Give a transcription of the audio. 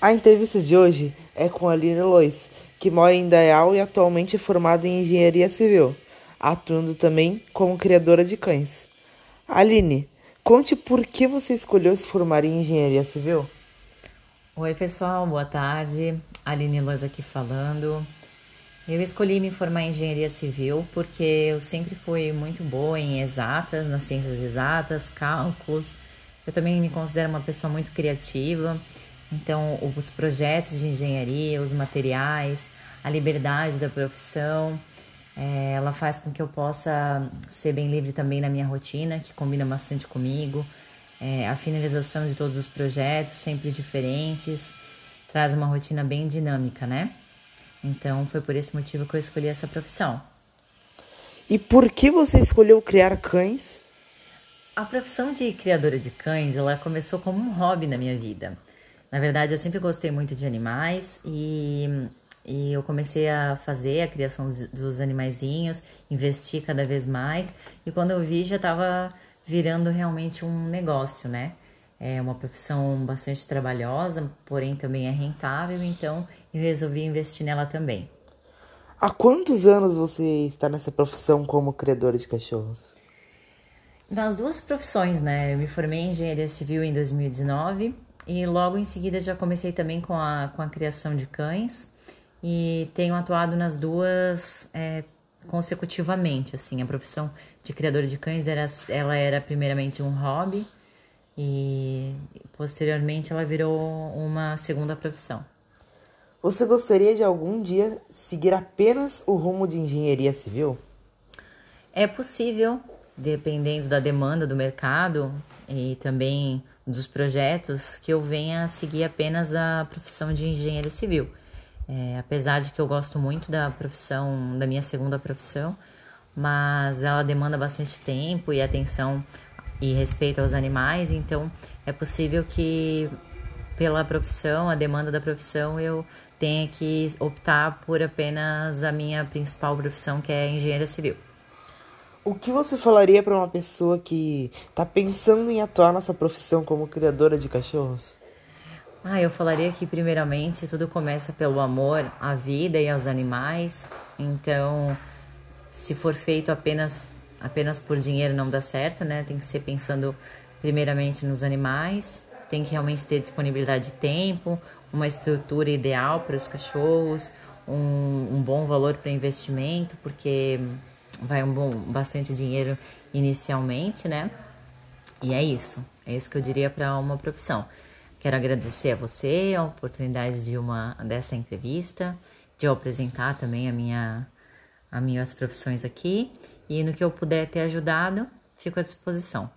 A entrevista de hoje é com Aline Lois, que mora em Dayal e atualmente é formada em engenharia civil, atuando também como criadora de cães. Aline, conte por que você escolheu se formar em engenharia civil? Oi, pessoal, boa tarde. Aline Lois aqui falando. Eu escolhi me formar em engenharia civil porque eu sempre fui muito boa em exatas, nas ciências exatas, cálculos. Eu também me considero uma pessoa muito criativa então, os projetos de engenharia, os materiais, a liberdade da profissão, é, ela faz com que eu possa ser bem livre também na minha rotina, que combina bastante comigo. É, a finalização de todos os projetos, sempre diferentes, traz uma rotina bem dinâmica, né? Então, foi por esse motivo que eu escolhi essa profissão. E por que você escolheu criar cães? A profissão de criadora de cães, ela começou como um hobby na minha vida. Na verdade, eu sempre gostei muito de animais e, e eu comecei a fazer a criação dos animaizinhos, investir cada vez mais e quando eu vi já estava virando realmente um negócio, né? É uma profissão bastante trabalhosa, porém também é rentável, então eu resolvi investir nela também. Há quantos anos você está nessa profissão como criadora de cachorros? Nas duas profissões, né? Eu me formei em engenharia civil em 2019 e logo em seguida já comecei também com a, com a criação de cães e tenho atuado nas duas é, consecutivamente. Assim, a profissão de criador de cães era, ela era primeiramente um hobby e posteriormente ela virou uma segunda profissão. Você gostaria de algum dia seguir apenas o rumo de engenharia civil? É possível, dependendo da demanda do mercado e também dos projetos que eu venha a seguir apenas a profissão de engenheiro civil. É, apesar de que eu gosto muito da profissão, da minha segunda profissão, mas ela demanda bastante tempo e atenção e respeito aos animais, então é possível que pela profissão, a demanda da profissão, eu tenha que optar por apenas a minha principal profissão, que é engenheiro civil. O que você falaria para uma pessoa que está pensando em atuar nessa profissão como criadora de cachorros? Ah, eu falaria que primeiramente tudo começa pelo amor à vida e aos animais. Então, se for feito apenas apenas por dinheiro não dá certo, né? Tem que ser pensando primeiramente nos animais, tem que realmente ter disponibilidade de tempo, uma estrutura ideal para os cachorros, um, um bom valor para investimento, porque vai um bom, bastante dinheiro inicialmente, né? E é isso. É isso que eu diria para uma profissão. Quero agradecer a você a oportunidade de uma dessa entrevista, de eu apresentar também a minha as minhas profissões aqui e no que eu puder ter ajudado, fico à disposição.